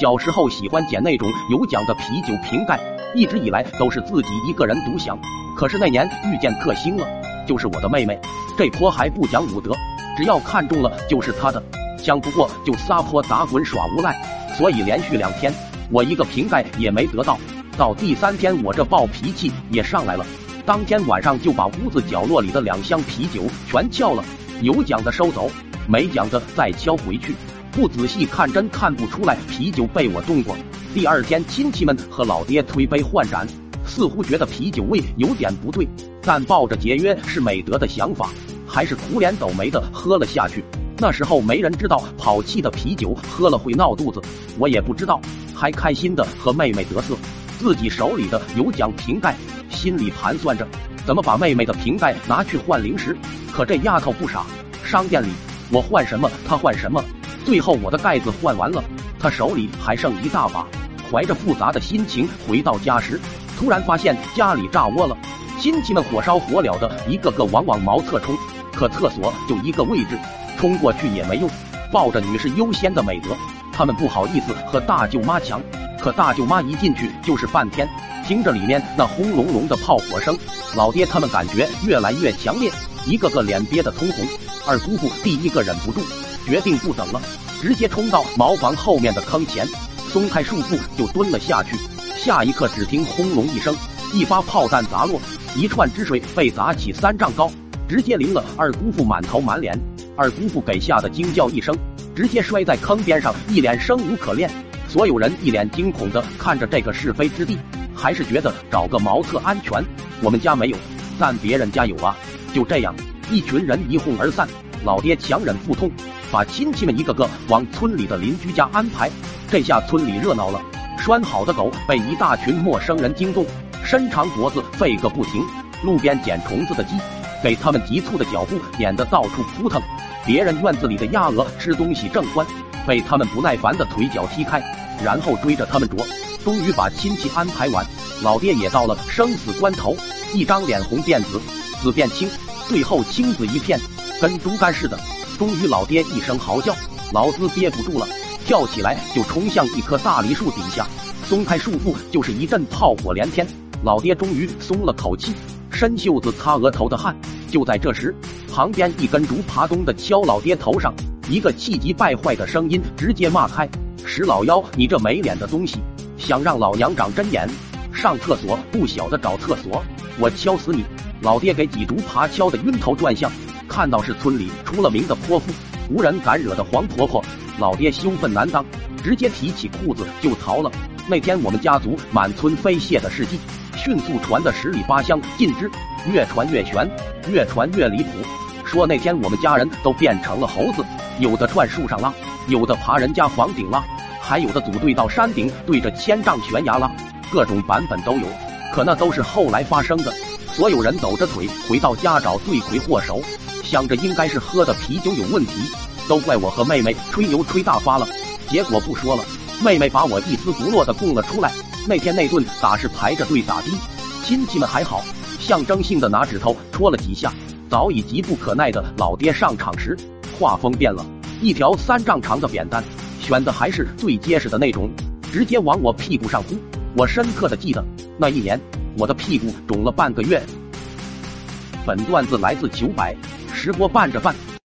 小时候喜欢捡那种有奖的啤酒瓶盖，一直以来都是自己一个人独享。可是那年遇见克星了，就是我的妹妹，这泼还不讲武德，只要看中了就是她的，抢不过就撒泼打滚耍无赖。所以连续两天我一个瓶盖也没得到，到第三天我这暴脾气也上来了，当天晚上就把屋子角落里的两箱啤酒全撬了，有奖的收走，没奖的再敲回去。不仔细看真看不出来啤酒被我动过。第二天亲戚们和老爹推杯换盏。似乎觉得啤酒味有点不对，但抱着节约是美德的想法，还是苦脸斗眉的喝了下去。那时候没人知道跑气的啤酒喝了会闹肚子，我也不知道，还开心的和妹妹得瑟。自己手里的有奖瓶盖，心里盘算着怎么把妹妹的瓶盖拿去换零食。可这丫头不傻，商店里我换什么她换什么，最后我的盖子换完了，他手里还剩一大把。怀着复杂的心情回到家时。突然发现家里炸窝了，亲戚们火烧火燎的，一个个往往茅厕冲，可厕所就一个位置，冲过去也没用。抱着女士优先的美德，他们不好意思和大舅妈抢，可大舅妈一进去就是半天，听着里面那轰隆隆的炮火声，老爹他们感觉越来越强烈，一个个脸憋得通红。二姑父第一个忍不住，决定不等了，直接冲到茅房后面的坑前，松开束缚就蹲了下去。下一刻，只听轰隆一声，一发炮弹砸落，一串汁水被砸起三丈高，直接淋了二姑父满头满脸。二姑父给吓得惊叫一声，直接摔在坑边上，一脸生无可恋。所有人一脸惊恐的看着这个是非之地，还是觉得找个茅厕安全。我们家没有，但别人家有啊。就这样，一群人一哄而散。老爹强忍腹痛，把亲戚们一个个往村里的邻居家安排。这下村里热闹了。拴好的狗被一大群陌生人惊动，伸长脖子吠个不停；路边捡虫子的鸡，给他们急促的脚步撵得到处扑腾；别人院子里的鸭鹅吃东西正欢，被他们不耐烦的腿脚踢开，然后追着他们啄。终于把亲戚安排完，老爹也到了生死关头，一张脸红变紫，紫变青，最后青紫一片，跟猪肝似的。终于，老爹一声嚎叫，老子憋不住了。跳起来就冲向一棵大梨树底下，松开束缚就是一阵炮火连天。老爹终于松了口气，伸袖子擦额头的汗。就在这时，旁边一根竹爬咚的敲老爹头上，一个气急败坏的声音直接骂开：“石老妖，你这没脸的东西，想让老娘长针眼？上厕所不晓得找厕所，我敲死你！”老爹给几竹爬敲得晕头转向，看到是村里出了名的泼妇，无人敢惹的黄婆婆。老爹羞愤难当，直接提起裤子就逃了。那天我们家族满村飞蟹的事迹，迅速传得十里八乡尽知，越传越玄，越传越离谱。说那天我们家人都变成了猴子，有的串树上拉，有的爬人家房顶拉，还有的组队到山顶对着千丈悬崖拉，各种版本都有。可那都是后来发生的。所有人抖着腿回到家找罪魁祸首，想着应该是喝的啤酒有问题。都怪我和妹妹吹牛吹大发了，结果不说了。妹妹把我一丝不落的供了出来。那天那顿打是排着队打的，亲戚们还好，象征性的拿指头戳了几下。早已急不可耐的老爹上场时，画风变了，一条三丈长的扁担，选的还是最结实的那种，直接往我屁股上呼。我深刻的记得那一年，我的屁股肿了半个月。本段子来自九百，直播拌着拌